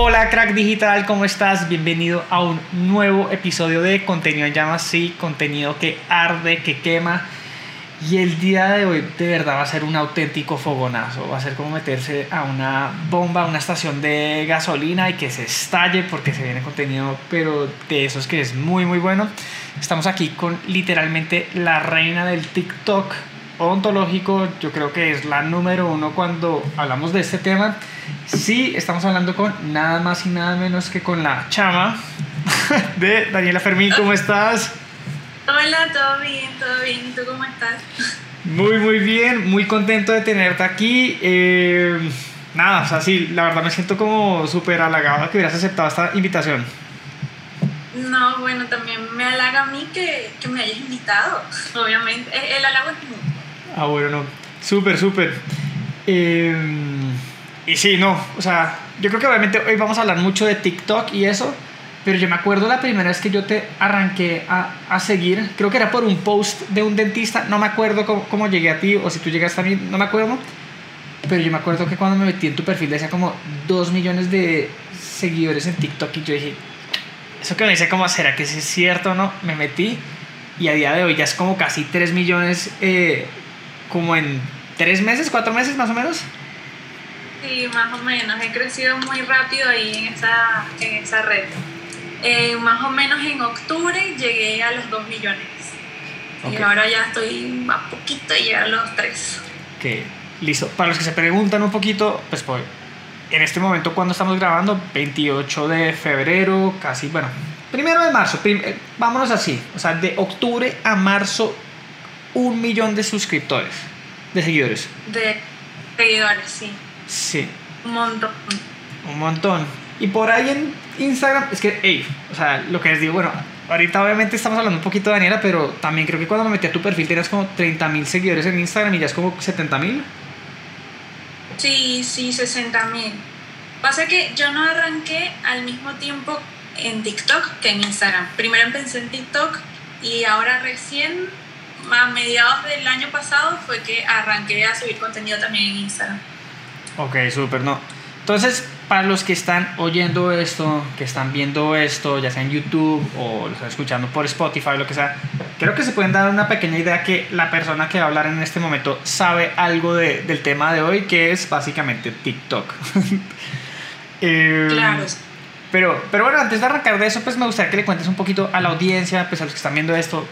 Hola crack digital, ¿cómo estás? Bienvenido a un nuevo episodio de Contenido en Llamas, sí, contenido que arde, que quema. Y el día de hoy de verdad va a ser un auténtico fogonazo, va a ser como meterse a una bomba, a una estación de gasolina y que se estalle porque se viene contenido, pero de esos que es muy muy bueno. Estamos aquí con literalmente la reina del TikTok ontológico, yo creo que es la número uno cuando hablamos de este tema. Sí, estamos hablando con nada más y nada menos que con la chama de Daniela Fermín. ¿Cómo estás? Hola, todo bien, todo bien. ¿Tú cómo estás? Muy, muy bien. Muy contento de tenerte aquí. Eh, nada, o sea, sí, la verdad me siento como súper halagado que hubieras aceptado esta invitación. No, bueno, también me halaga a mí que, que me hayas invitado, obviamente. El, halago es. Ah, bueno, no. Súper, súper. Eh, y sí, no, o sea, yo creo que obviamente hoy vamos a hablar mucho de TikTok y eso, pero yo me acuerdo la primera vez que yo te arranqué a, a seguir, creo que era por un post de un dentista, no me acuerdo cómo, cómo, llegué a ti o si tú llegaste a mí, no me acuerdo, pero yo me acuerdo que cuando me metí en tu perfil decía como 2 millones de seguidores en TikTok y yo dije, eso que me dice como, ¿será que es cierto o no? Me metí y a día de hoy ya es como casi 3 millones, eh, como en 3 meses, 4 meses más o menos. Sí, más o menos. He crecido muy rápido ahí en esa, en esa red. Eh, más o menos en octubre llegué a los 2 millones. Okay. Y ahora ya estoy a poquito de llegar a los 3. Ok, listo. Para los que se preguntan un poquito, pues, pues en este momento cuando estamos grabando, 28 de febrero, casi, bueno, primero de marzo, prim eh, vámonos así, o sea, de octubre a marzo, un millón de suscriptores, de seguidores. De seguidores, sí. Sí. Un montón. Un montón. Y por ahí en Instagram, es que, hey, o sea, lo que les digo, bueno, ahorita obviamente estamos hablando un poquito de Daniela, pero también creo que cuando me metí a tu perfil tenías como 30 mil seguidores en Instagram y ya es como 70 mil. Sí, sí, 60 mil. Pasa que yo no arranqué al mismo tiempo en TikTok que en Instagram. Primero empecé en TikTok y ahora recién, a mediados del año pasado, fue que arranqué a subir contenido también en Instagram. Ok, súper, no. Entonces, para los que están oyendo esto, que están viendo esto, ya sea en YouTube o lo están escuchando por Spotify, lo que sea, creo que se pueden dar una pequeña idea que la persona que va a hablar en este momento sabe algo de, del tema de hoy, que es básicamente TikTok. eh, claro. Pero, pero bueno, antes de arrancar de eso, pues me gustaría que le cuentes un poquito a la audiencia, pues a los que están viendo esto,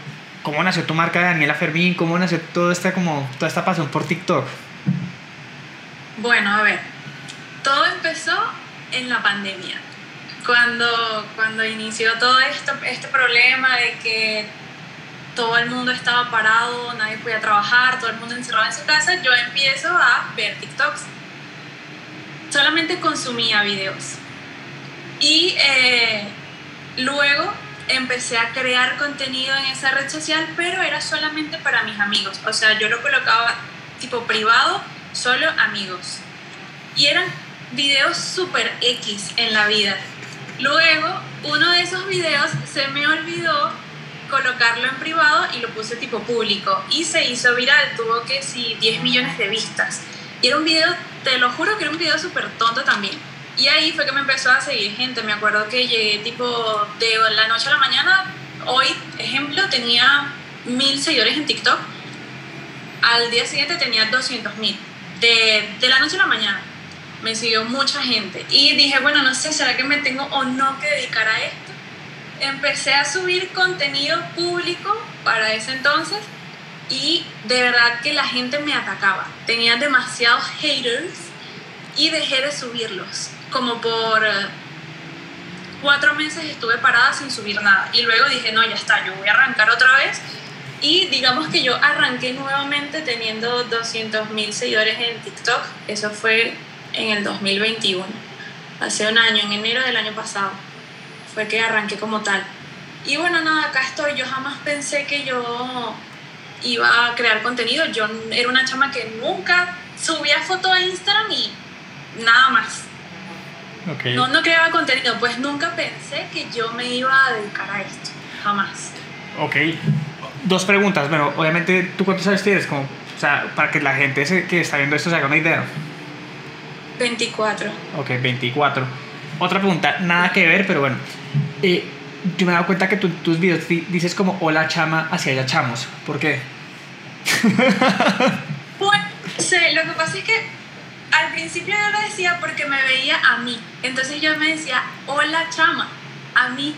cómo nació tu marca de Daniela Fermín, cómo nació toda esta, como, toda esta pasión por TikTok. Bueno, a ver, todo empezó en la pandemia. Cuando, cuando inició todo esto, este problema de que todo el mundo estaba parado, nadie podía trabajar, todo el mundo encerrado en su casa, yo empiezo a ver TikToks. Solamente consumía videos. Y eh, luego empecé a crear contenido en esa red social, pero era solamente para mis amigos. O sea, yo lo colocaba tipo privado, solo amigos. Y eran videos super X en la vida. Luego, uno de esos videos se me olvidó colocarlo en privado y lo puse tipo público y se hizo viral, tuvo que sí 10 millones de vistas. Y era un video, te lo juro que era un video súper tonto también. Y ahí fue que me empezó a seguir gente. Me acuerdo que llegué tipo de la noche a la mañana. Hoy, ejemplo, tenía mil seguidores en TikTok. Al día siguiente tenía 200 mil. De, de la noche a la mañana me siguió mucha gente. Y dije, bueno, no sé, ¿será que me tengo o no que dedicar a esto? Empecé a subir contenido público para ese entonces y de verdad que la gente me atacaba. Tenía demasiados haters y dejé de subirlos. Como por cuatro meses estuve parada sin subir nada. Y luego dije, no, ya está, yo voy a arrancar otra vez. Y digamos que yo arranqué nuevamente teniendo 200 mil seguidores en TikTok. Eso fue en el 2021, hace un año, en enero del año pasado, fue que arranqué como tal. Y bueno, nada, acá estoy. Yo jamás pensé que yo iba a crear contenido. Yo era una chama que nunca subía fotos a Instagram y nada más. Okay. No, no creaba contenido, pues nunca pensé que yo me iba a dedicar a esto. Jamás. Ok. Dos preguntas. Bueno, obviamente, ¿tú cuántos años tienes? Como, o sea, para que la gente que está viendo esto se haga una idea. 24. Ok, 24. otra pregunta, nada que ver, pero bueno. Eh, yo me he dado cuenta que tú, tus videos dices como hola chama hacia allá chamos. ¿Por qué? bueno, sé, lo que pasa es que al principio yo lo decía porque me veía a mí. Entonces yo me decía hola chama, a mí.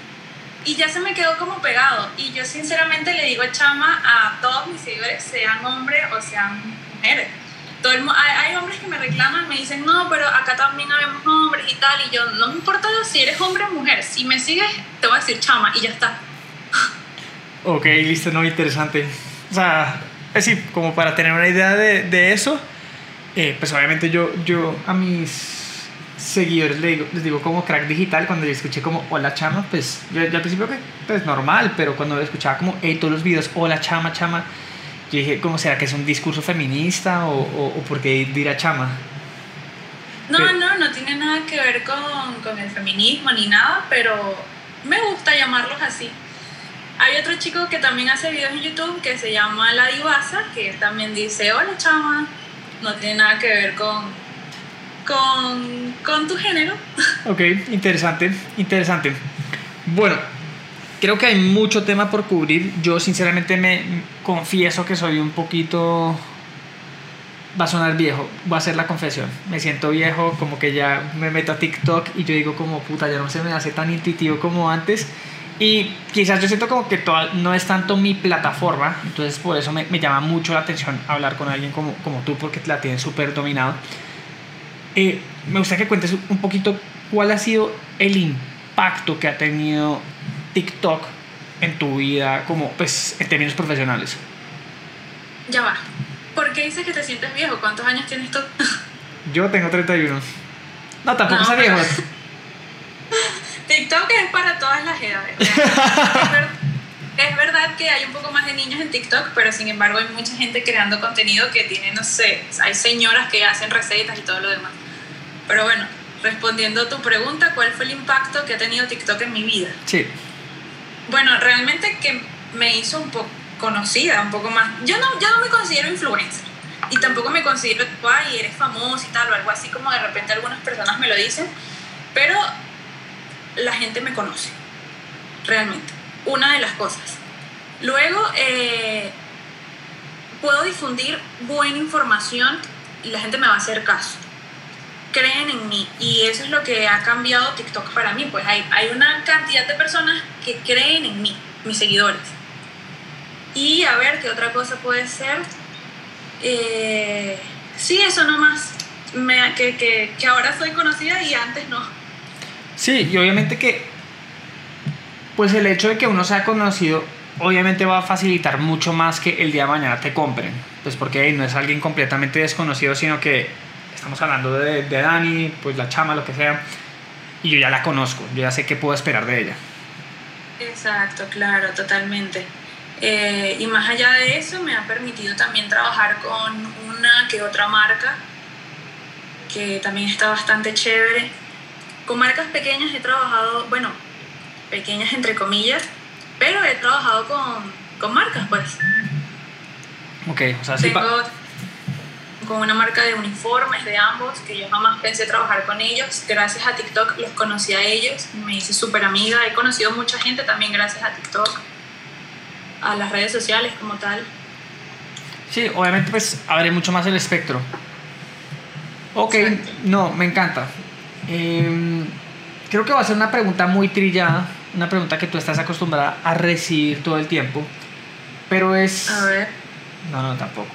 Y ya se me quedó como pegado. Y yo sinceramente le digo chama a todos mis seguidores, sean hombres o sean mujeres todo el, hay, hombres que me reclaman, me dicen, no, pero acá también habemos hombres y tal, y yo, no me importa si eres hombre o mujer, si me sigues, te voy a decir chama y ya está. Ok, listo, no, interesante. O sea, es decir, como para tener una idea de, de eso, eh, pues obviamente yo, yo a mis seguidores les digo, les digo como crack digital, cuando yo escuché como hola chama, pues yo, yo al principio que, pues normal, pero cuando escuchaba como, hey, todos los videos, hola chama, chama, yo dije, ¿cómo será que es un discurso feminista o, o, o por qué dirá chama? No, no, no tiene nada que ver con, con, el feminismo ni nada, pero me gusta llamarlos así. Hay otro chico que también hace videos en YouTube que se llama La Divasa, que también dice, hola chama, no tiene nada que ver con, con, con tu género. Ok, interesante, interesante. Bueno, creo que hay mucho tema por cubrir. Yo sinceramente me confieso que soy un poquito... Va a sonar viejo, va a ser la confesión. Me siento viejo, como que ya me meto a TikTok y yo digo como puta, ya no se me hace tan intuitivo como antes. Y quizás yo siento como que toda, no es tanto mi plataforma, entonces por eso me, me llama mucho la atención hablar con alguien como, como tú, porque la tienes súper dominado. Eh, me gustaría que cuentes un poquito cuál ha sido el impacto que ha tenido TikTok en tu vida, como pues en términos profesionales? Ya va. ¿Por qué dices que te sientes viejo? ¿Cuántos años tienes tú? Yo tengo 31. No, tampoco no, viejo. TikTok es para todas las edades. es verdad que hay un poco más de niños en TikTok, pero sin embargo hay mucha gente creando contenido que tiene, no sé, hay señoras que hacen recetas y todo lo demás. Pero bueno, respondiendo a tu pregunta, ¿cuál fue el impacto que ha tenido TikTok en mi vida? Sí. Bueno, realmente que me hizo un poco conocida, un poco más. Yo no, yo no me considero influencer y tampoco me considero, ay, eres famoso y tal, o algo así como de repente algunas personas me lo dicen, pero la gente me conoce, realmente. Una de las cosas. Luego, eh, puedo difundir buena información y la gente me va a hacer caso creen en mí y eso es lo que ha cambiado TikTok para mí, pues hay, hay una cantidad de personas que creen en mí, mis seguidores. Y a ver, ¿qué otra cosa puede ser? Eh, sí, eso nomás, me, que, que, que ahora soy conocida y antes no. Sí, y obviamente que, pues el hecho de que uno sea conocido, obviamente va a facilitar mucho más que el día de mañana te compren, pues porque no es alguien completamente desconocido, sino que estamos hablando de, de, Dani, pues la chama, lo que sea, y yo ya la conozco, yo ya sé qué puedo esperar de ella. Exacto, claro, totalmente. Eh, y más allá de eso, me ha permitido también trabajar con una que otra marca, que también está bastante chévere. Con marcas pequeñas he trabajado, bueno, pequeñas entre comillas, pero he trabajado con, con marcas, pues. Ok, o sea, sí. Tengo, con una marca de uniformes de ambos, que yo jamás pensé trabajar con ellos. Gracias a TikTok los conocí a ellos, me hice súper amiga. He conocido mucha gente también gracias a TikTok, a las redes sociales como tal. Sí, obviamente pues abre mucho más el espectro. Ok, Exacto. no, me encanta. Eh, creo que va a ser una pregunta muy trillada, una pregunta que tú estás acostumbrada a recibir todo el tiempo, pero es... A ver no, no, tampoco.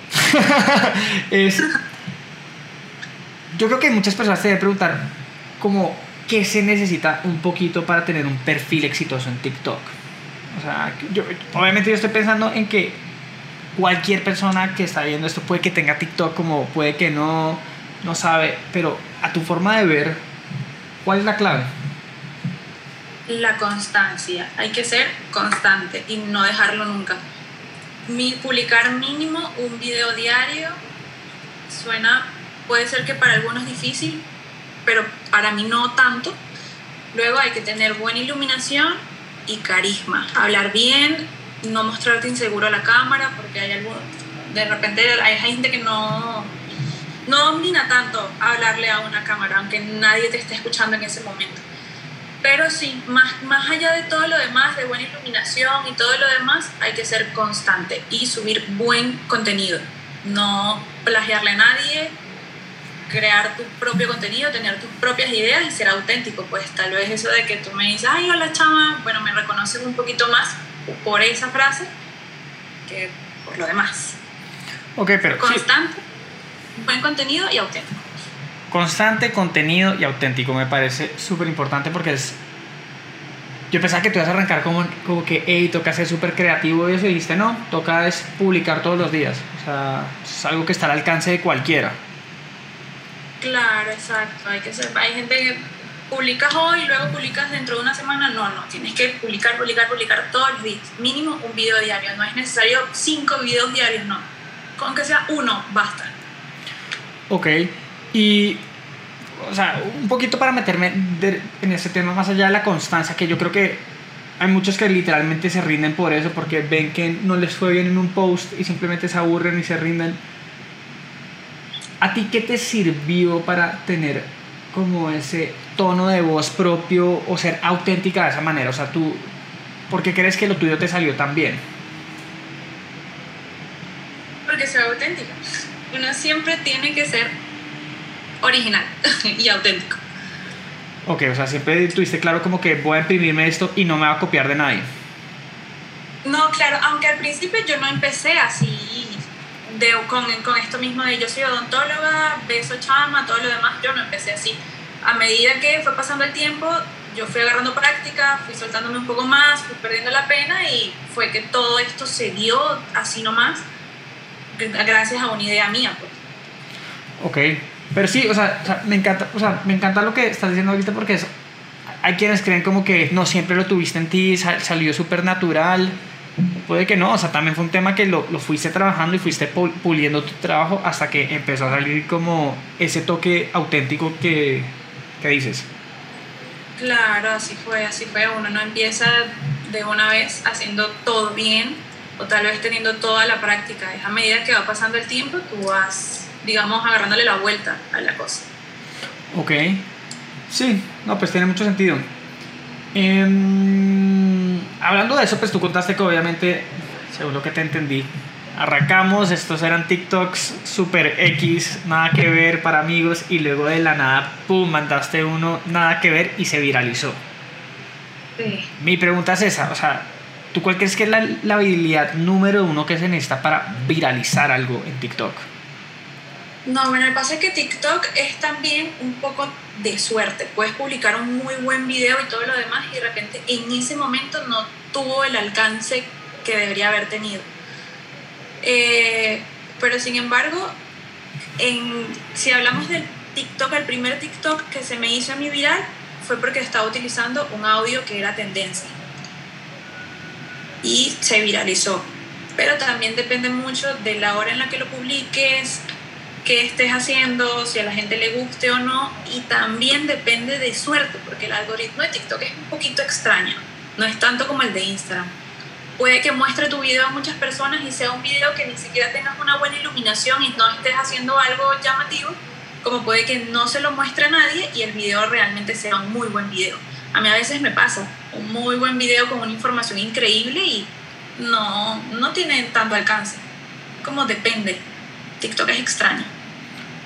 es, yo creo que muchas personas se deben preguntar como qué se necesita un poquito para tener un perfil exitoso en TikTok. O sea, yo, obviamente yo estoy pensando en que cualquier persona que está viendo esto puede que tenga TikTok como puede que no, no sabe, pero a tu forma de ver, ¿cuál es la clave? La constancia. Hay que ser constante y no dejarlo nunca mi, publicar mínimo un video diario suena, puede ser que para algunos difícil, pero para mí no tanto. Luego hay que tener buena iluminación y carisma, hablar bien, no mostrarte inseguro a la cámara, porque hay algo, de repente hay gente que no, no domina tanto hablarle a una cámara, aunque nadie te esté escuchando en ese momento. Pero sí, más, más allá de todo lo demás, de buena iluminación y todo lo demás, hay que ser constante y subir buen contenido. No plagiarle a nadie, crear tu propio contenido, tener tus propias ideas y ser auténtico. Pues tal vez eso de que tú me dices, ay, hola chama, bueno, me reconoces un poquito más por esa frase que por lo demás. Ok, pero... Constante, buen contenido y auténtico. Constante contenido y auténtico me parece súper importante porque es... Yo pensaba que tú ibas a arrancar como, como que, hey, toca ser súper creativo y eso, y dijiste, no, toca es publicar todos los días. O sea, es algo que está al alcance de cualquiera. Claro, exacto. Hay, que ser, hay gente que publicas hoy y luego publicas dentro de una semana. No, no, tienes que publicar, publicar, publicar todos los días. Mínimo un video diario. No es necesario cinco videos diarios, no. Con que sea uno, basta. Ok. Y, o sea, un poquito para meterme en ese tema más allá de la constancia, que yo creo que hay muchos que literalmente se rinden por eso, porque ven que no les fue bien en un post y simplemente se aburren y se rinden. ¿A ti qué te sirvió para tener como ese tono de voz propio o ser auténtica de esa manera? O sea, tú, ¿por qué crees que lo tuyo te salió tan bien? Porque soy auténtica. Uno siempre tiene que ser original y auténtico. Ok, o sea, siempre tuviste claro como que voy a imprimirme esto y no me va a copiar de nadie. No, claro, aunque al principio yo no empecé así, de, con, con esto mismo de yo soy odontóloga, beso chama, todo lo demás, yo no empecé así. A medida que fue pasando el tiempo, yo fui agarrando práctica, fui soltándome un poco más, fui perdiendo la pena y fue que todo esto se dio así nomás, gracias a una idea mía. Pues. Ok, pero sí, o sea, me encanta, o sea, me encanta lo que estás diciendo ahorita porque hay quienes creen como que no siempre lo tuviste en ti, salió súper natural. Puede que no, o sea, también fue un tema que lo, lo, fuiste trabajando y fuiste puliendo tu trabajo hasta que empezó a salir como ese toque auténtico que, que dices. Claro, así fue, así fue. Uno no empieza de una vez haciendo todo bien o tal vez teniendo toda la práctica. Es a medida que va pasando el tiempo, tú vas digamos, agarrándole la vuelta a la cosa. Ok. Sí, no, pues tiene mucho sentido. Em, hablando de eso, pues tú contaste que obviamente, según lo que te entendí, arrancamos, estos eran TikToks super X, nada que ver para amigos, y luego de la nada, pum, mandaste uno, nada que ver, y se viralizó. Sí. Mi pregunta es esa, o sea, ¿tú cuál crees que es la, la habilidad número uno que se necesita para viralizar algo en TikTok? No, bueno, el pasa es que TikTok es también un poco de suerte. Puedes publicar un muy buen video y todo lo demás y de repente en ese momento no tuvo el alcance que debería haber tenido. Eh, pero sin embargo, en, si hablamos del TikTok, el primer TikTok que se me hizo a mi viral fue porque estaba utilizando un audio que era tendencia. Y se viralizó. Pero también depende mucho de la hora en la que lo publiques, qué estés haciendo, si a la gente le guste o no, y también depende de suerte, porque el algoritmo de TikTok es un poquito extraño, no es tanto como el de Instagram. Puede que muestre tu video a muchas personas y sea un video que ni siquiera tengas una buena iluminación y no estés haciendo algo llamativo, como puede que no se lo muestre a nadie y el video realmente sea un muy buen video. A mí a veces me pasa, un muy buen video con una información increíble y no, no tiene tanto alcance, como depende TikTok es extraño.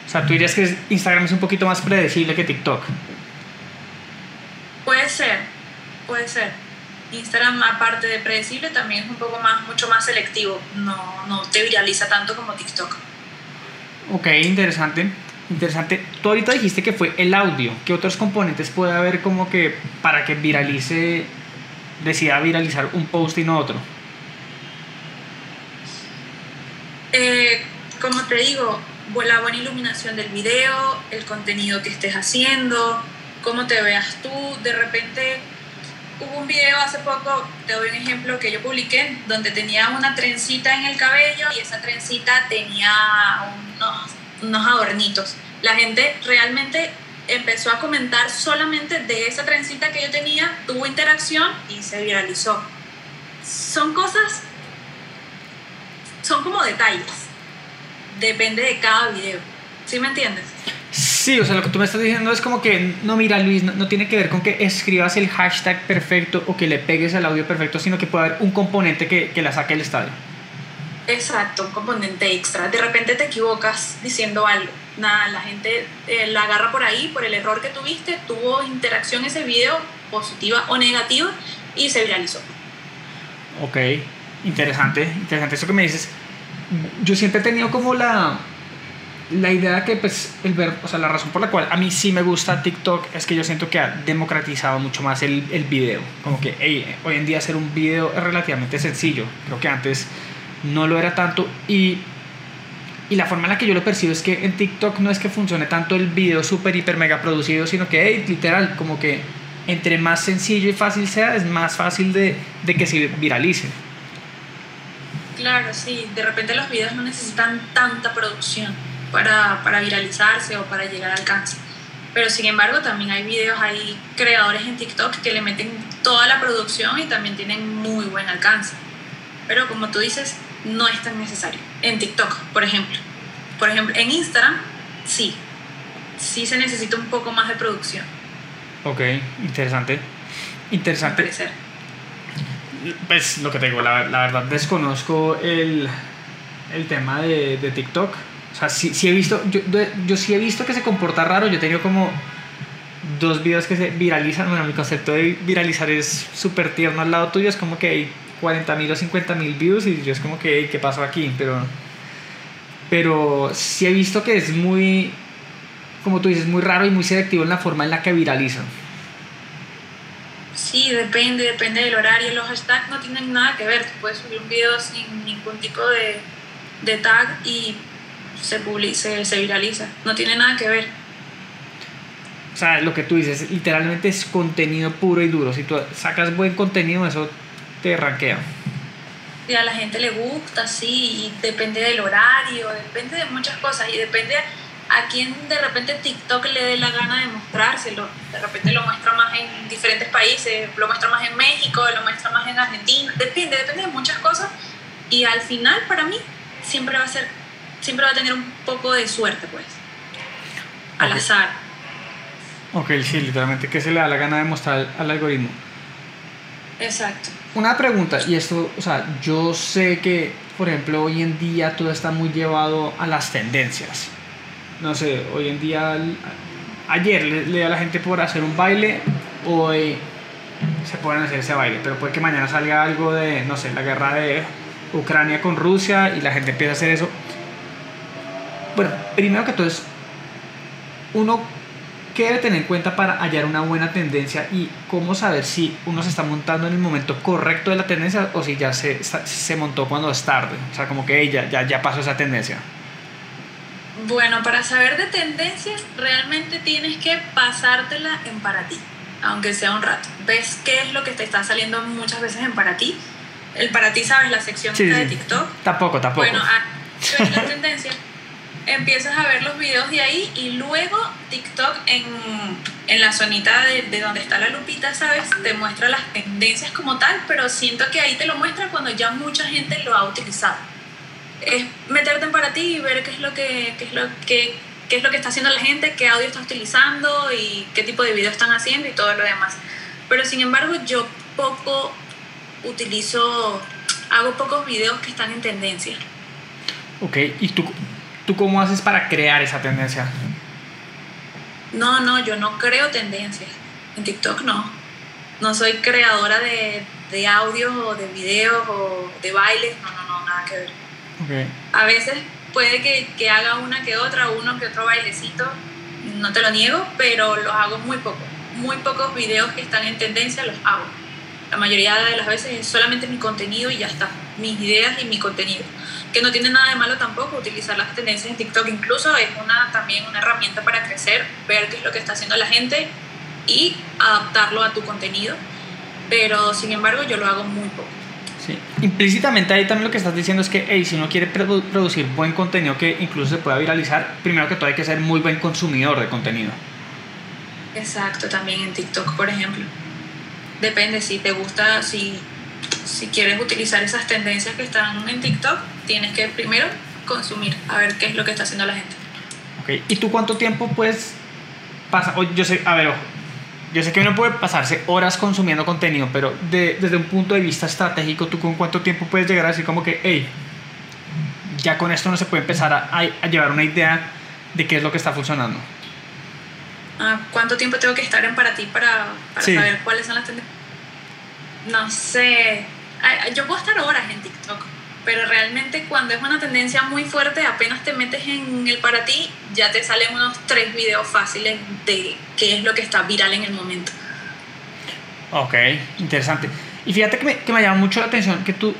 O sea, tú dirías que Instagram es un poquito más predecible que TikTok. Puede ser, puede ser. Instagram, aparte de predecible, también es un poco más, mucho más selectivo. No, no te viraliza tanto como TikTok. Ok, interesante. Interesante. Tú ahorita dijiste que fue el audio. ¿Qué otros componentes puede haber como que para que viralice, decida viralizar un post y no otro? Eh, como te digo, la buena iluminación del video, el contenido que estés haciendo, cómo te veas tú. De repente hubo un video hace poco, te doy un ejemplo que yo publiqué, donde tenía una trencita en el cabello y esa trencita tenía unos, unos adornitos. La gente realmente empezó a comentar solamente de esa trencita que yo tenía, tuvo interacción y se viralizó. Son cosas, son como detalles depende de cada video. ¿Sí me entiendes? Sí, o sea, lo que tú me estás diciendo es como que, no, mira Luis, no, tiene que ver con que escribas el hashtag perfecto o que le pegues el audio perfecto, sino que puede haber un componente que, que la saque del estadio. Exacto, un componente extra. De repente te equivocas diciendo algo. Nada, la gente eh, la agarra por ahí, por el error que tuviste, tuvo interacción ese video, positiva o negativa, y se viralizó. Ok, interesante, interesante eso que me dices. Yo siempre he tenido como la, la idea que pues el ver, o sea, la razón por la cual a mí sí me gusta TikTok es que yo siento que ha democratizado mucho más el, el video. Como que hoy en día hacer un video es relativamente sencillo. Creo que antes no lo era tanto y, y la forma en la que yo lo percibo es que en TikTok no es que funcione tanto el video super hiper mega producido, sino que hey, literal, como que entre más sencillo y fácil sea, es más fácil de, de que se viralice. Claro, sí, de repente los videos no necesitan tanta producción para, para viralizarse o para llegar al alcance. Pero sin embargo también hay videos, hay creadores en TikTok que le meten toda la producción y también tienen muy buen alcance. Pero como tú dices, no es tan necesario. En TikTok, por ejemplo. Por ejemplo, en Instagram, sí. Sí se necesita un poco más de producción. Ok, interesante. Interesante. Pues lo que tengo, la, la verdad desconozco el, el tema de, de, TikTok. O sea, sí, sí he visto, yo, yo, sí he visto que se comporta raro. Yo he tenido como dos videos que se viralizan. Bueno, mi concepto de viralizar es súper tierno al lado tuyo. Es como que 40 mil o 50 mil views y yo es como que, ¿qué pasó aquí? Pero, pero sí he visto que es muy, como tú dices, muy raro y muy selectivo en la forma en la que viralizan. Sí, depende, depende del horario. Los hashtags no tienen nada que ver. Tú puedes subir un video sin ningún tipo de, de tag y se, publica, se, viraliza. No tiene nada que ver. O sea, lo que tú dices, literalmente es contenido puro y duro. Si tú sacas buen contenido, eso te ranquea. Y a la gente le gusta, sí, y depende del horario, depende de muchas cosas, y depende a quién de repente TikTok le dé la gana de mostrárselo. De repente lo muestra más en diferentes países, lo muestra más en México, lo muestra más en Argentina, depende, depende de muchas cosas. Y al final, para mí, siempre va a ser, siempre va a tener un poco de suerte, pues. Al azar. Ok, sí, literalmente, ¿qué se le da la gana de mostrar al algoritmo? Exacto una pregunta, y esto, o sea, yo sé que, por ejemplo, hoy en día todo está muy llevado a las tendencias. No sé, hoy en día, ayer le, da a la gente por hacer un baile, hoy se pueden hacer ese baile, pero puede que mañana salga algo de, no sé, la guerra de Ucrania con Rusia y la gente empieza a hacer eso. Bueno, primero que todo es, uno ¿Qué debe tener en cuenta para hallar una buena tendencia y cómo saber si uno se está montando en el momento correcto de la tendencia o si ya se, se montó cuando es tarde? O sea, como que ella ya, ya pasó esa tendencia. Bueno, para saber de tendencias realmente tienes que pasártela en para ti, aunque sea un rato. ¿Ves qué es lo que te está saliendo muchas veces en para ti? El para ti, ¿sabes? La sección de TikTok. Tampoco, tampoco. Bueno, ah, la tendencia empiezas a ver los videos de ahí y luego TikTok en, en la zonita de, de, donde está la lupita, ¿sabes? Te muestra las tendencias como tal, pero siento que ahí te lo muestra cuando ya mucha gente lo ha utilizado. Es meterte para ti y ver qué es lo que, qué es lo que, qué es lo que está haciendo la gente, qué audio está utilizando y qué tipo de video están haciendo y todo lo demás. Pero sin embargo yo poco utilizo, hago pocos videos que están en tendencia. Ok, ¿y tú ¿Tú cómo haces para crear esa tendencia? No, no, yo no creo tendencias. En TikTok no. No soy creadora de, de audios o de videos o de bailes. No, no, no, nada que ver. Okay. A veces puede que, que, haga una que otra, uno que otro bailecito, no te lo niego, pero los hago muy poco. Muy pocos videos que están en tendencia los hago. La mayoría de las veces es solamente mi contenido y ya está. Mis ideas y mi contenido que no tiene nada de malo tampoco utilizar las tendencias en TikTok, incluso es una, también una herramienta para crecer, ver qué es lo que está haciendo la gente y adaptarlo a tu contenido, pero sin embargo yo lo hago muy poco. Sí. Implícitamente ahí también lo que estás diciendo es que hey, si uno quiere producir buen contenido que incluso se pueda viralizar, primero que todo hay que ser muy buen consumidor de contenido. Exacto, también en TikTok, por ejemplo. Depende si te gusta, si si quieres utilizar esas tendencias que están en TikTok, tienes que primero consumir, a ver qué es lo que está haciendo la gente. Ok, ¿y tú cuánto tiempo puedes pasar? Yo sé, a ver, ojo, yo sé que uno puede pasarse horas consumiendo contenido, pero de- desde un punto de vista estratégico, ¿tú con cuánto tiempo puedes llegar a decir como que, hey, ya con esto no se puede empezar a, llevar una idea de qué es lo que está funcionando? Ah, ¿Cuánto tiempo tengo que estar en para ti para, para Sí. saber cuáles son las tendencias? No sé. Ah, Yo puedo estar horas en TikTok, pero realmente cuando es una tendencia muy fuerte, apenas te metes en el para ti, ya te salen unos tres videos fáciles de qué es lo que está viral en el momento. Ok, interesante. Y fíjate que me, que me llama mucho la atención que tú,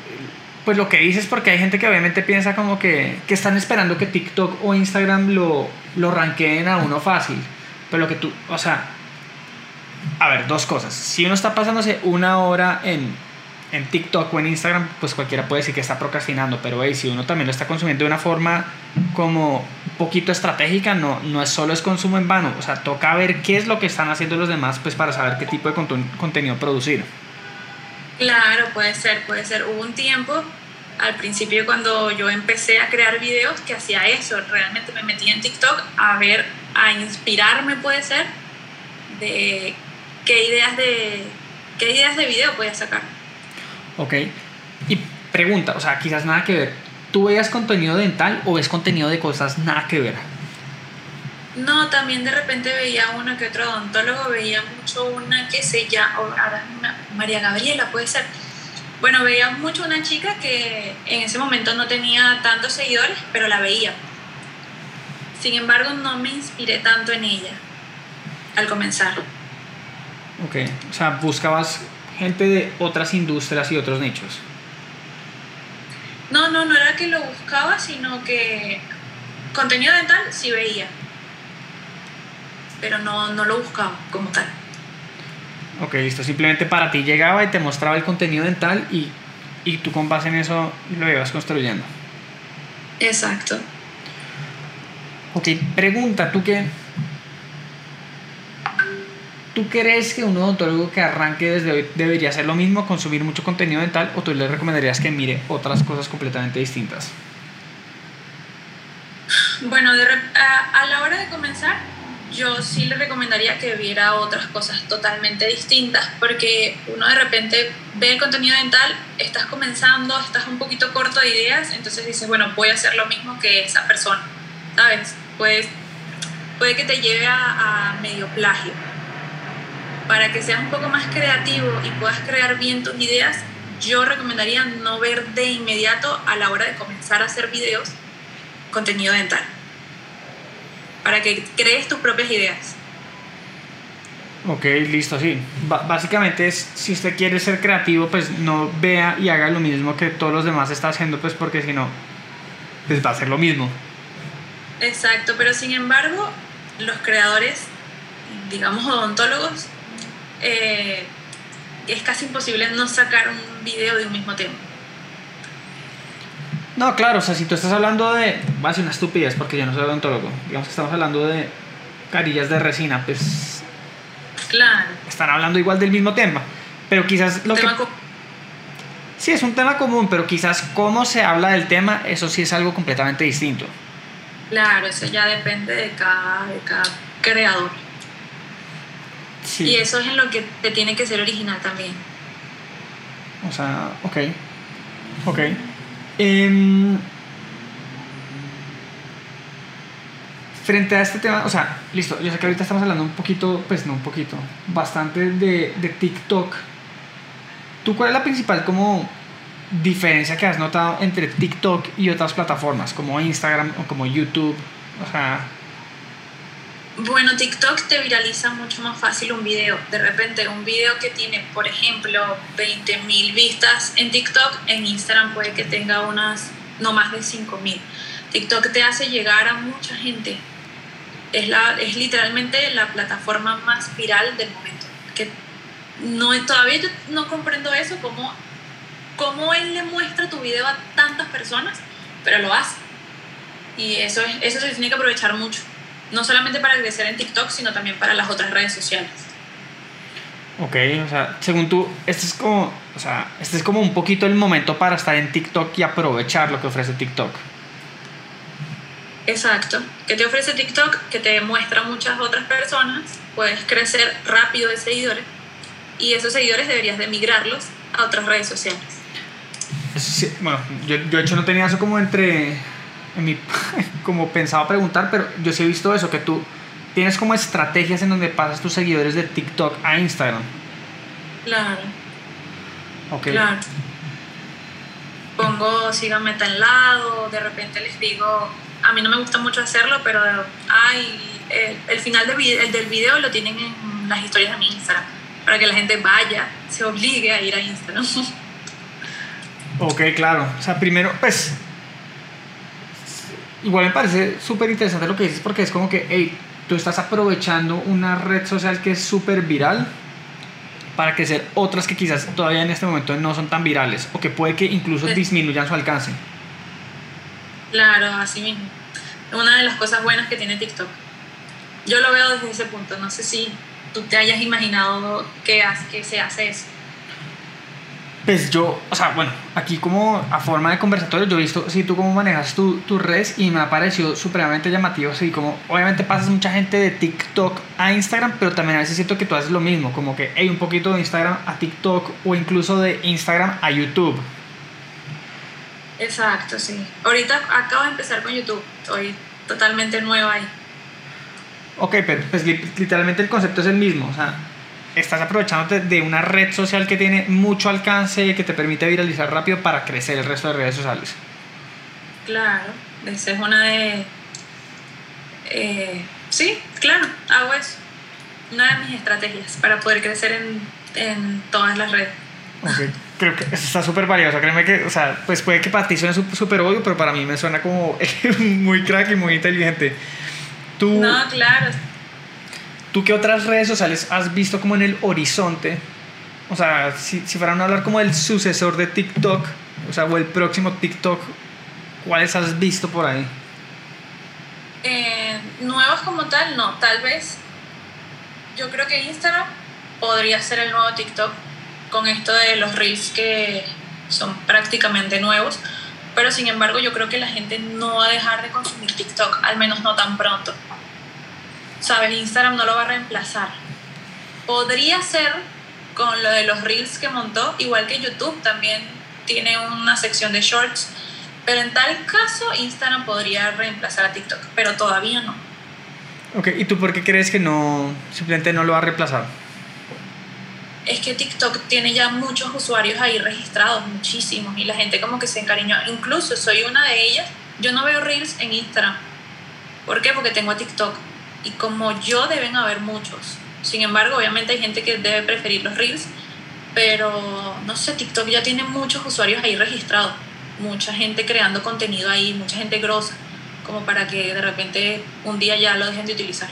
pues lo que dices, porque hay gente que obviamente piensa como que, que están esperando que TikTok o Instagram lo, lo ranqueen a uno fácil. Pero lo que tú, o sea, a ver, dos cosas. Si uno está pasándose una hora en, en TikTok o en Instagram, pues cualquiera puede decir que está procrastinando, pero hey, si uno también lo está consumiendo de una forma como un poquito estratégica, no, no es solo es consumo en vano, o sea, toca ver qué es lo que están haciendo los demás, pues para saber qué tipo de contenido producir. Claro, puede ser, puede ser. Hubo un tiempo, al principio cuando yo empecé a crear videos, que hacía eso. Realmente me metí en TikTok a ver, a inspirarme, puede ser, de qué ideas de, qué ideas de video podía sacar. Ok. Y pregunta, o sea, quizás nada que ver. ¿Tú veías contenido dental o ves contenido de cosas nada que ver? No, también de repente veía una que otro odontólogo, veía mucho una que se llama, ahora una- María Gabriela puede ser. Bueno, veía mucho una chica que en ese momento no tenía tantos seguidores, pero la veía. Sin embargo, no me inspiré tanto en ella al comenzar. Ok. O sea, buscabas gente de otras industrias y otros nichos. No, no, no era que lo buscaba, sino que contenido dental sí veía, pero no, no lo buscaba como tal. Ok, listo. Simplemente para ti llegaba y te mostraba el contenido dental y, y tú con base en eso lo ibas construyendo. Exacto. Ok, pregunta, ¿tú qué? ¿Tú crees que un odontólogo que arranque desde hoy debería hacer lo mismo, consumir mucho contenido dental, o tú le recomendarías que mire otras cosas completamente distintas? Bueno, de a, a la hora de comenzar, yo sí le recomendaría que viera otras cosas totalmente distintas, porque uno de repente ve el contenido dental, estás comenzando, estás un poquito corto de ideas, entonces dices, bueno, voy a hacer lo mismo que esa persona, ¿sabes? Pues puede que te lleve a, a medio plagio. Para que seas un poco más creativo y puedas crear bien tus ideas, yo recomendaría no ver de inmediato a la hora de comenzar a hacer videos contenido dental. Para que crees tus propias ideas. Ok, listo, sí. Básicamente es, si usted quiere ser creativo, pues no vea y haga lo mismo que todos los demás están haciendo, pues porque si no, pues va a ser lo mismo. Exacto, pero sin embargo, los creadores, digamos odontólogos, eh, es casi imposible no sacar un video de un mismo tema. No, claro, o sea, si tú estás hablando de, va a ser una estupidez porque yo no soy odontólogo, digamos que estamos hablando de carillas de resina, pues Claro. están hablando igual del mismo tema, pero quizás lo que... tema Sí, es un tema común, pero quizás cómo se habla del tema, eso sí es algo completamente distinto. claro, eso ya depende de cada, de cada creador. Sí. Y eso es en lo que te tiene que ser original también. O sea, ok. Ok. Em, frente a este tema, o sea, listo, yo sé que ahorita estamos hablando un poquito, pues no un poquito, bastante de, de TikTok. ¿Tú cuál es la principal como diferencia que has notado entre TikTok y otras plataformas como Instagram o como YouTube? O sea, Bueno, TikTok te viraliza mucho más fácil un video. De repente, un video que tiene, por ejemplo, 20.000 vistas en TikTok, en Instagram puede que tenga unas no más de 5.000. TikTok te hace llegar a mucha gente. Es, la, es literalmente la plataforma más viral del momento. Que no, todavía yo no comprendo eso, cómo, cómo él le muestra tu video a tantas personas, pero lo hace. Y eso, es, eso se tiene que aprovechar mucho no solamente para crecer en TikTok, sino también para las otras redes sociales. ok, o sea, según tú, este es como, o sea, este es como un poquito el momento para estar en TikTok y aprovechar lo que ofrece TikTok. Exacto. ¿Qué te ofrece TikTok? Que te muestra muchas otras personas, puedes crecer rápido de seguidores y esos seguidores deberías de migrarlos a otras redes sociales. bueno, yo, yo de hecho no tenía eso como entre, en mi, como pensaba preguntar, pero yo sí he visto eso, que tú tienes como estrategias en donde pasas tus seguidores de TikTok a Instagram. Claro. Ok. Claro. Pongo síganme tal lado, de repente les digo, a mí no me gusta mucho hacerlo, pero ay, el, final del video lo tienen en las historias de mi Instagram, para que la gente vaya, se obligue a ir a Instagram. Ok, claro. O sea, primero, pues, igual me parece súper interesante lo que dices porque es como que, hey, tú estás aprovechando una red social que es súper viral para crecer otras que quizás todavía en este momento no son tan virales o que puede que incluso disminuyan su alcance. Claro, así mismo. Una de las cosas buenas que tiene TikTok. Yo lo veo desde ese punto. No sé si tú te hayas imaginado que, que se hace eso. Pues yo, o sea, bueno, aquí como a forma de conversatorio, yo he visto, sí, tú cómo manejas tu, tus redes y me ha parecido supremamente llamativo, sí, como obviamente pasas mucha gente de TikTok a Instagram, pero también a veces siento que tú haces lo mismo, como que hay un poquito de Instagram a TikTok o incluso de Instagram a YouTube. Exacto, sí. Ahorita acabo de empezar con YouTube, estoy totalmente nueva ahí. Ok, pero pues literalmente el concepto es el mismo, o sea, estás aprovechándote de una red social que tiene mucho alcance y que te permite viralizar rápido para crecer el resto de redes sociales. Claro, esa es una de... Eh, sí, claro, hago eso. Una de mis estrategias para poder crecer en, en todas las redes. Okay. Creo que está súper valioso. Créeme que, o sea, pues puede que para ti suene súper obvio, pero para mí me suena como muy crack y muy inteligente. Tú, no, claro, ¿Tú qué otras redes sociales has visto como en el horizonte? O sea, si, si fueran a hablar como del sucesor de TikTok, o sea, o el próximo TikTok, ¿cuáles has visto por ahí? Eh, nuevos como tal, no. Tal vez yo creo que Instagram podría ser el nuevo TikTok con esto de los reels que son prácticamente nuevos. Pero sin embargo, yo creo que la gente no va a dejar de consumir TikTok, al menos no tan pronto. ¿Sabes? Instagram no lo va a reemplazar. Podría ser con lo de los reels que montó, igual que YouTube también tiene una sección de shorts, pero en tal caso Instagram podría reemplazar a TikTok, pero todavía no. Ok, ¿y tú por qué crees que no, simplemente no lo va a reemplazar? Es que TikTok tiene ya muchos usuarios ahí registrados, muchísimos, y la gente como que se encariñó. Incluso soy una de ellas. Yo no veo reels en Instagram. ¿Por qué? Porque tengo a TikTok y como yo deben haber muchos. Sin embargo, obviamente hay gente que debe preferir los reels, pero no sé, TikTok ya tiene muchos usuarios ahí registrados, mucha gente creando contenido ahí, mucha gente grosa, como para que de repente un día ya lo dejen de utilizar.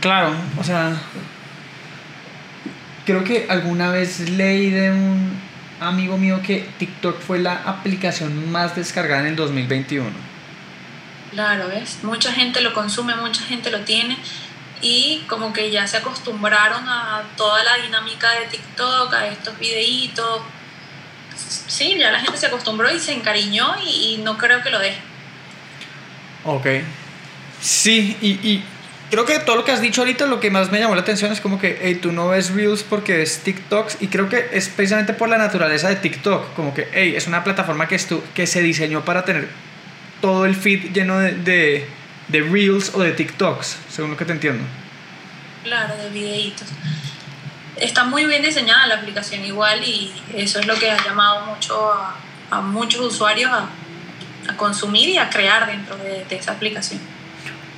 Claro, o sea, creo que alguna vez leí de un amigo mío que TikTok fue la aplicación más descargada en el 2021 Claro, ¿ves? Mucha gente lo consume, mucha gente lo tiene y como que ya se acostumbraron a toda la dinámica de TikTok, a estos videitos. Sí, ya la gente se acostumbró y se encariñó y, no creo que lo deje. Ok. Sí, y, y, creo que todo lo que has dicho ahorita, lo que más me llamó la atención es como que, hey, tú no ves Reels porque ves TikToks y creo que es precisamente por la naturaleza de TikTok, como que, hey, es una plataforma que, que se diseñó para tener todo el feed lleno de, de, de, reels o de TikToks, según lo que te entiendo. Claro, de videitos. Está muy bien diseñada la aplicación igual y eso es lo que ha llamado mucho a, a muchos usuarios a, a, consumir y a crear dentro de, de esa aplicación.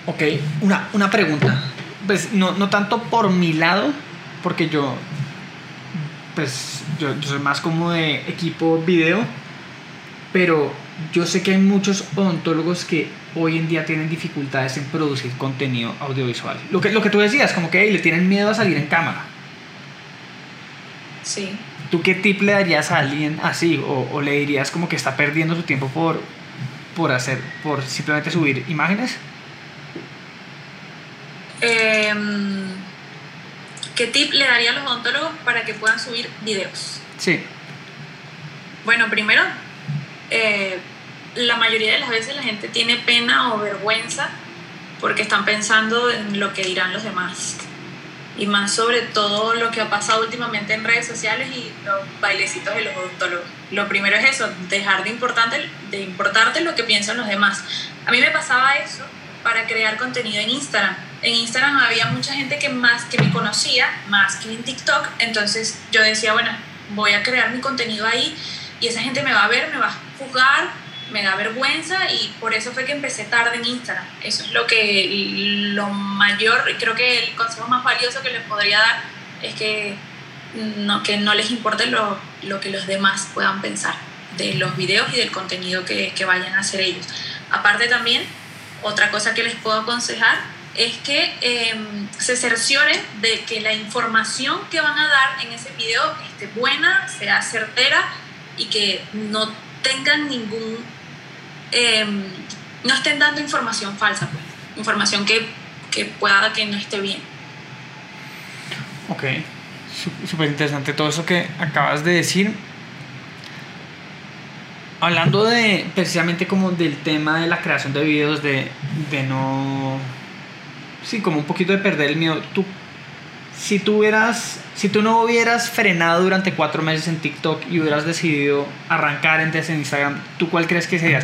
Ok, una, una pregunta. Pues no, no tanto por mi lado, porque yo, pues yo, yo soy más como de equipo video, pero yo sé que hay muchos odontólogos que hoy en día tienen dificultades en producir contenido audiovisual. Lo que, lo que tú decías, como que le tienen miedo a salir en cámara. Sí. ¿Tú qué tip le darías a alguien así? ¿O, le dirías como que está perdiendo su tiempo por, por hacer, por simplemente subir imágenes? Em, ¿Qué tip le daría a los odontólogos para que puedan subir videos? Sí. Bueno, primero, eh, la mayoría de las veces la gente tiene pena o vergüenza porque están pensando en lo que dirán los demás. Y más sobre todo lo que ha pasado últimamente en redes sociales y los bailecitos de los odontólogos. Lo primero es eso, dejar de, importarte, de importarte lo que piensan los demás. A mí me pasaba eso para crear contenido en Instagram. En Instagram había mucha gente que más que me conocía, más que en TikTok, entonces yo decía, bueno, voy a crear mi contenido ahí y esa gente me va a ver, me va a juzgar, me da vergüenza y por eso fue que empecé tarde en Instagram. Eso es lo que lo mayor, creo que el consejo más valioso que les podría dar es que no, que no les importe lo, lo que los demás puedan pensar de los videos y del contenido que, que vayan a hacer ellos. Aparte también, otra cosa que les puedo aconsejar es que em, se cercioren de que la información que van a dar en ese video esté buena, sea certera y que no tengan ningún, em, no estén dando información falsa, pues, información que, que pueda que no esté bien. Ok, súper interesante todo eso que acabas de decir. Hablando de precisamente como del tema de la creación de videos, de, de no sí, como un poquito de perder el miedo. Tú, si tú si tú no hubieras frenado durante cuatro meses en TikTok y hubieras decidido arrancar en Instagram, ¿tú cuál crees que sería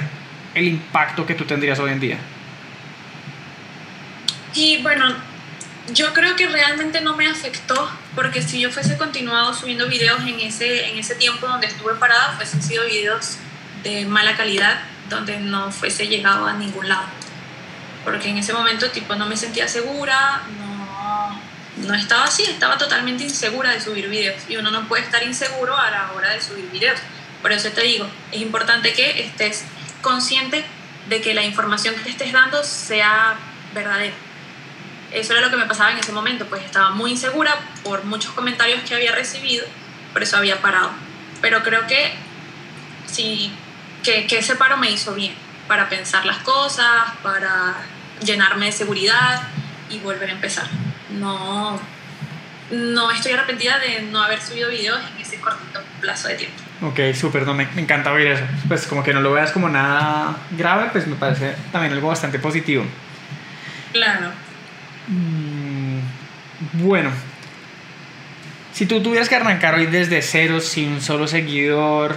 el impacto que tú tendrías hoy en día? Y bueno, yo creo que realmente no me afectó, porque si yo fuese continuado subiendo videos en ese, en ese tiempo donde estuve parada, fuesen sido videos de mala calidad, donde no fuese llegado a ningún lado porque en ese momento tipo no me sentía segura, no, no estaba así, estaba totalmente insegura de subir videos y uno no puede estar inseguro a la hora de subir videos. Por eso te digo, es importante que estés consciente de que la información que estés dando sea verdadera. Eso era lo que me pasaba en ese momento, pues estaba muy insegura por muchos comentarios que había recibido, por eso había parado. Pero creo que sí, que ese paro me hizo bien para pensar las cosas, para llenarme de seguridad y volver a empezar. No, no estoy arrepentida de no haber subido videos en ese cortito plazo de tiempo. Ok, súper, no, me, me, encanta oír eso. Pues como que no lo veas como nada grave, pues me parece también algo bastante positivo. Claro. Mm, bueno, si tú tuvieras que arrancar hoy desde cero, sin un solo seguidor,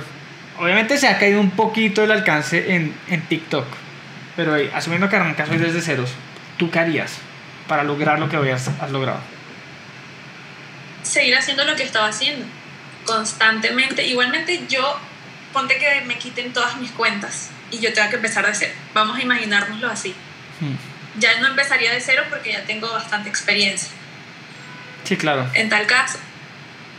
obviamente se ha caído un poquito el alcance en, en TikTok pero asumiendo que arrancas hoy desde ceros, ¿tú qué harías para lograr lo que hoy has, logrado? Seguir haciendo lo que estaba haciendo, constantemente. Igualmente yo, ponte que me quiten todas mis cuentas y yo tenga que empezar de cero. Vamos a imaginárnoslo así. Hmm. Ya no empezaría de cero porque ya tengo bastante experiencia. Sí, claro. En tal caso,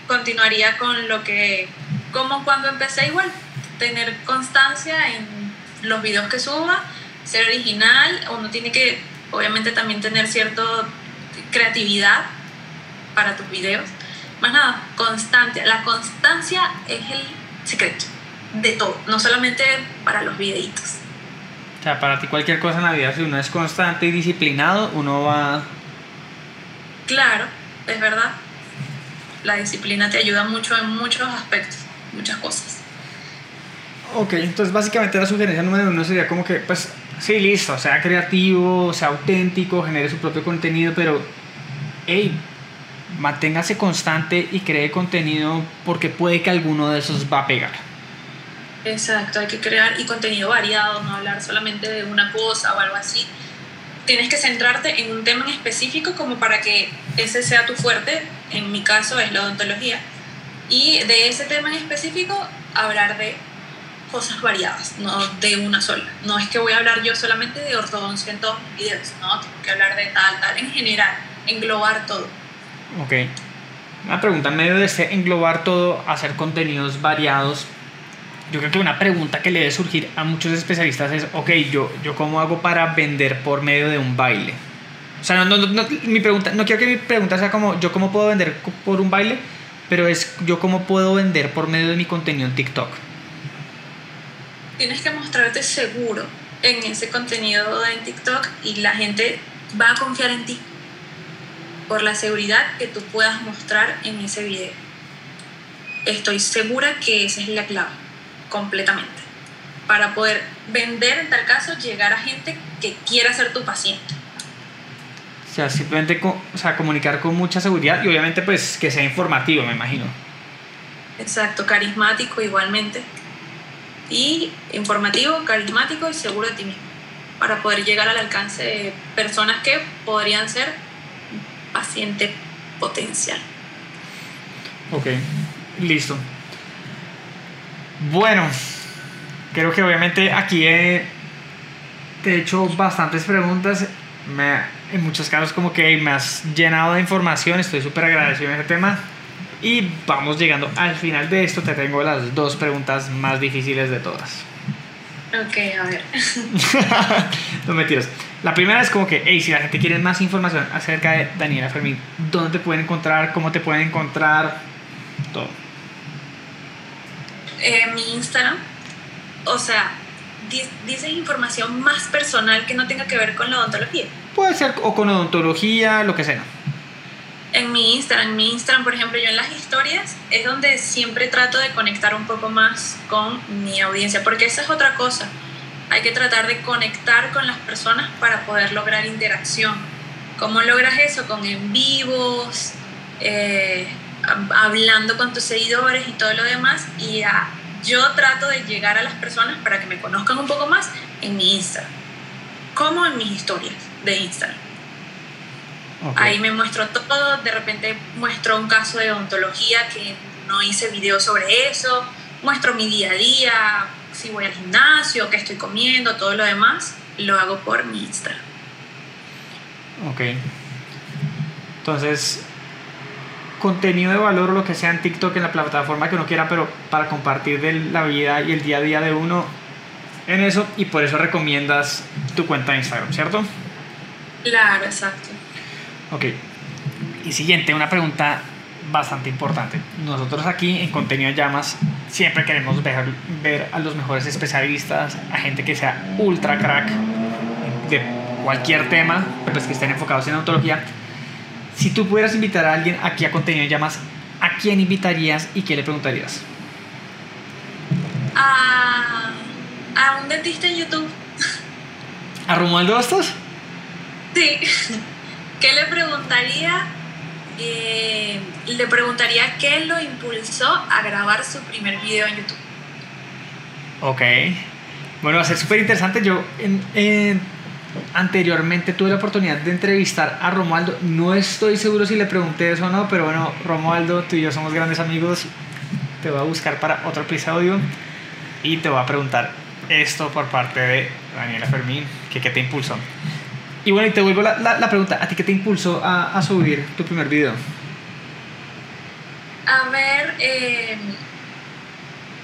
continuaría con lo que, como cuando empecé igual, tener constancia en los videos que suba ser original, uno tiene que obviamente también tener cierta creatividad para tus videos. Más nada, constancia. La constancia es el secreto de todo, no solamente para los videitos. O sea, para ti cualquier cosa en la vida, si uno es constante y disciplinado, uno va... Claro, es verdad. La disciplina te ayuda mucho en muchos aspectos, muchas cosas. Ok, entonces básicamente la sugerencia número uno sería como que, pues, Sí, listo, sea creativo, sea auténtico, genere su propio contenido, pero, hey, manténgase constante y cree contenido porque puede que alguno de esos va a pegar. Exacto, hay que crear y contenido variado, no hablar solamente de una cosa o algo así. Tienes que centrarte en un tema en específico como para que ese sea tu fuerte, en mi caso es la odontología, y de ese tema en específico hablar de cosas variadas, no de una sola. No es que voy a hablar yo solamente de ortodoncia en todos mis videos, no, tengo que hablar de tal, tal, en general, englobar todo. Ok. Una pregunta en medio de ese englobar todo, hacer contenidos variados. Yo creo que una pregunta que le debe surgir a muchos especialistas es, ok, yo, yo cómo hago para vender por medio de un baile. O sea, no, no, mi pregunta, no quiero que mi pregunta sea como, yo cómo puedo vender por un baile, pero es yo cómo puedo vender por medio de mi contenido en TikTok tienes que mostrarte seguro en ese contenido en TikTok y la gente va a confiar en ti por la seguridad que tú puedas mostrar en ese video. Estoy segura que esa es la clave, completamente. para poder vender, en tal caso, llegar a gente que quiera ser tu paciente. O sea, simplemente o sea, comunicar con mucha seguridad y obviamente pues que sea informativo, me imagino. Exacto, carismático igualmente. Y informativo, carismático y seguro de ti mismo. Para poder llegar al alcance de personas que podrían ser paciente potencial. Ok, listo. Bueno, creo que obviamente aquí he, te he hecho bastantes preguntas. Me, en muchos casos como que me has llenado de información. Estoy súper agradecido en ese tema. Y vamos llegando al final de esto. Te tengo las dos preguntas más difíciles de todas. Ok, a ver. no mentiras. La primera es como que, hey, si la gente quiere más información acerca de Daniela Fermín, ¿dónde te pueden encontrar? ¿Cómo te pueden encontrar? Todo. Eh, mi Instagram. O sea, dice información más personal que no tenga que ver con la odontología. Puede ser o con odontología, lo que sea en mi Instagram, en mi Instagram, por ejemplo, yo en las historias es donde siempre trato de conectar un poco más con mi audiencia, porque esa es otra cosa. Hay que tratar de conectar con las personas para poder lograr interacción. ¿Cómo logras eso? Con en vivos, eh, hablando con tus seguidores y todo lo demás. Y yo trato de llegar a las personas para que me conozcan un poco más en mi Instagram, como en mis historias de Instagram. Ahí me muestro todo, de repente muestro un caso de odontología que no hice video sobre eso, muestro mi día a día, si voy al gimnasio, qué estoy comiendo, todo lo demás, lo hago por mi Instagram. Ok. Entonces, contenido de valor, lo que sea en TikTok, en la plataforma que uno quiera, pero para compartir de la vida y el día a día de uno en eso, y por eso recomiendas tu cuenta de Instagram, ¿cierto? Claro, exacto. Ok. Y siguiente, una pregunta bastante importante. Nosotros aquí en Contenido Llamas siempre queremos ver, ver a los mejores especialistas, a gente que sea ultra crack de cualquier tema, pues que estén enfocados en ontología. Si tú pudieras invitar a alguien aquí a Contenido Llamas, ¿a quién invitarías y qué le preguntarías? A, a un dentista en YouTube. ¿A Romualdo Bastos? Sí. ¿Qué le preguntaría? Eh, le preguntaría qué lo impulsó a grabar su primer video en YouTube. Ok. Bueno, va a ser súper interesante. Yo anteriormente tuve la oportunidad de entrevistar a Romualdo. No estoy seguro si le pregunté eso o no, pero bueno, Romualdo, tú y yo somos grandes amigos. Te voy a buscar para otro episodio y te voy a preguntar esto por parte de Daniela Fermín, que qué te impulsó. Y bueno, y te vuelvo la, la, pregunta, ¿a ti qué te impulsó a, a, subir tu primer video? A ver, eh...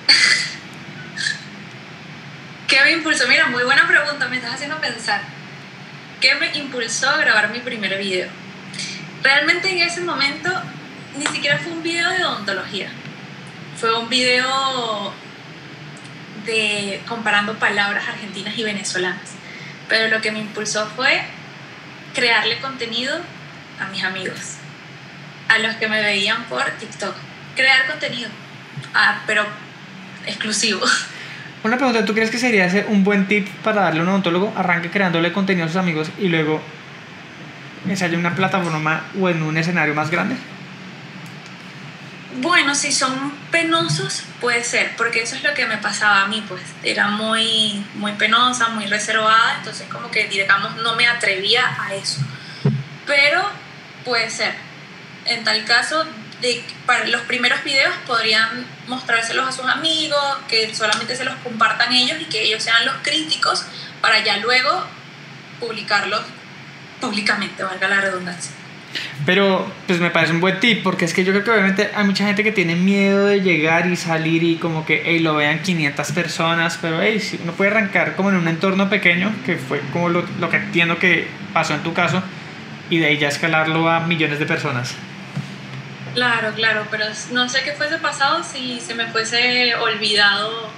¿qué me impulsó? Mira, muy buena pregunta, me estás haciendo pensar. ¿Qué me impulsó a grabar mi primer video? Realmente en ese momento ni siquiera fue un video de odontología. Fue un video de comparando palabras argentinas y venezolanas pero lo que me impulsó fue crearle contenido a mis amigos, a los que me veían por TikTok. Crear contenido, ah, pero exclusivo. Una pregunta, ¿tú crees que sería un buen tip para darle a un odontólogo? Arranque creándole contenido a sus amigos y luego ensaye una plataforma o en un escenario más grande. Bueno, si son penosos, puede ser, porque eso es lo que me pasaba a mí, pues era muy, muy penosa, muy reservada, entonces como que digamos no me atrevía a eso. Pero puede ser. En tal caso, de, para los primeros videos podrían mostrárselos a sus amigos, que solamente se los compartan ellos y que ellos sean los críticos para ya luego publicarlos públicamente, valga la redundancia. Pero pues me parece un buen tip porque es que yo creo que obviamente hay mucha gente que tiene miedo de llegar y salir y como que hey, lo vean 500 personas, pero hey, si uno puede arrancar como en un entorno pequeño, que fue como lo, lo que entiendo que pasó en tu caso, y de ahí ya escalarlo a millones de personas. Claro, claro, pero no sé qué fuese pasado si se me fuese olvidado,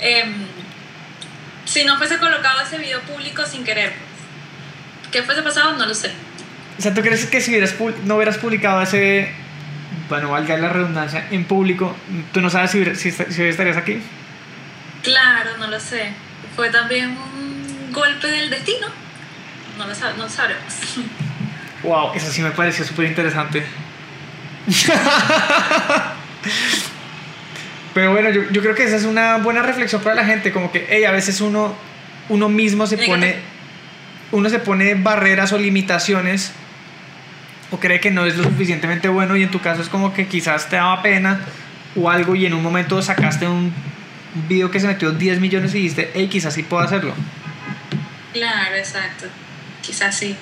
em, si no fuese colocado ese video público sin querer. ¿Qué fuese pasado? No lo sé. O sea, ¿tú crees que si hubieras, no hubieras publicado ese, bueno, valga la redundancia, en público, tú no sabes si, si, estarías aquí? Claro, no lo sé. Fue también un golpe del destino. No lo, sab no sabremos. Wow, eso sí me pareció súper interesante. Pero bueno, yo, yo, creo que esa es una buena reflexión para la gente, como que hey, a veces uno, uno mismo se pone, uno se pone barreras o limitaciones o cree que no es lo suficientemente bueno y en tu caso es como que quizás te daba pena o algo y en un momento sacaste un video que se metió 10 millones y dijiste, hey, quizás sí puedo hacerlo. Claro, exacto. Quizás sí.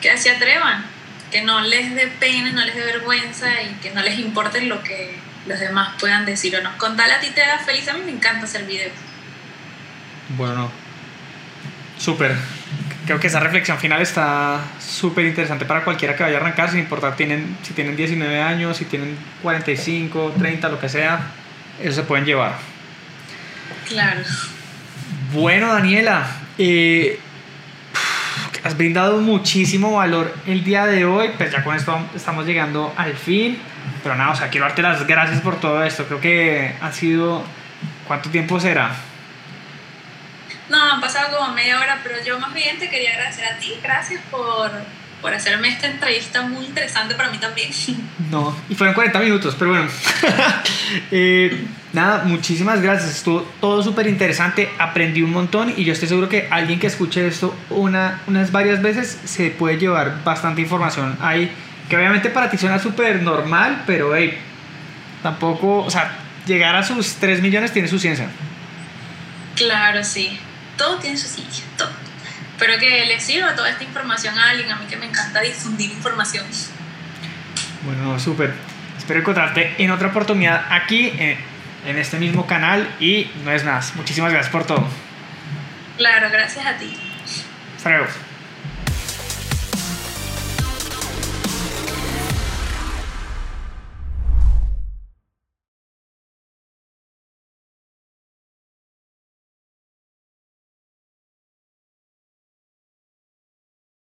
Que se atrevan, que no les dé pena, no les dé vergüenza y que no les importe lo que los demás puedan decir o no. Con tal a ti te da feliz, a mí me encanta hacer videos. Bueno, súper. Creo que esa reflexión final está súper interesante para cualquiera que vaya a arrancar, sin importar tienen, si tienen 19 años, si tienen 45, 30, lo que sea, eso se pueden llevar. Claro. Bueno, Daniela, eh, has brindado muchísimo valor el día de hoy, pues ya con esto estamos llegando al fin, pero nada, o sea, quiero darte las gracias por todo esto, creo que ha sido, ¿cuánto tiempo será? No, han pasado como media hora, pero yo más bien te quería agradecer a ti, gracias por, por hacerme esta entrevista muy interesante para mí también. No, y fueron 40 minutos, pero bueno. eh, nada, muchísimas gracias. Estuvo todo súper interesante, aprendí un montón y yo estoy seguro que alguien que escuche esto una, unas varias veces se puede llevar bastante información ahí, que obviamente para ti suena súper normal, pero hey, tampoco, o sea, llegar a sus 3 millones tiene su ciencia. Claro, sí. Todo tiene su ciencia, todo. Espero que les sirva toda esta información a alguien, a mí que me encanta difundir información. Bueno, súper. Espero encontrarte en otra oportunidad aquí, en, en este mismo canal. Y no es más. Muchísimas gracias por todo. Claro, gracias a ti. Hasta luego.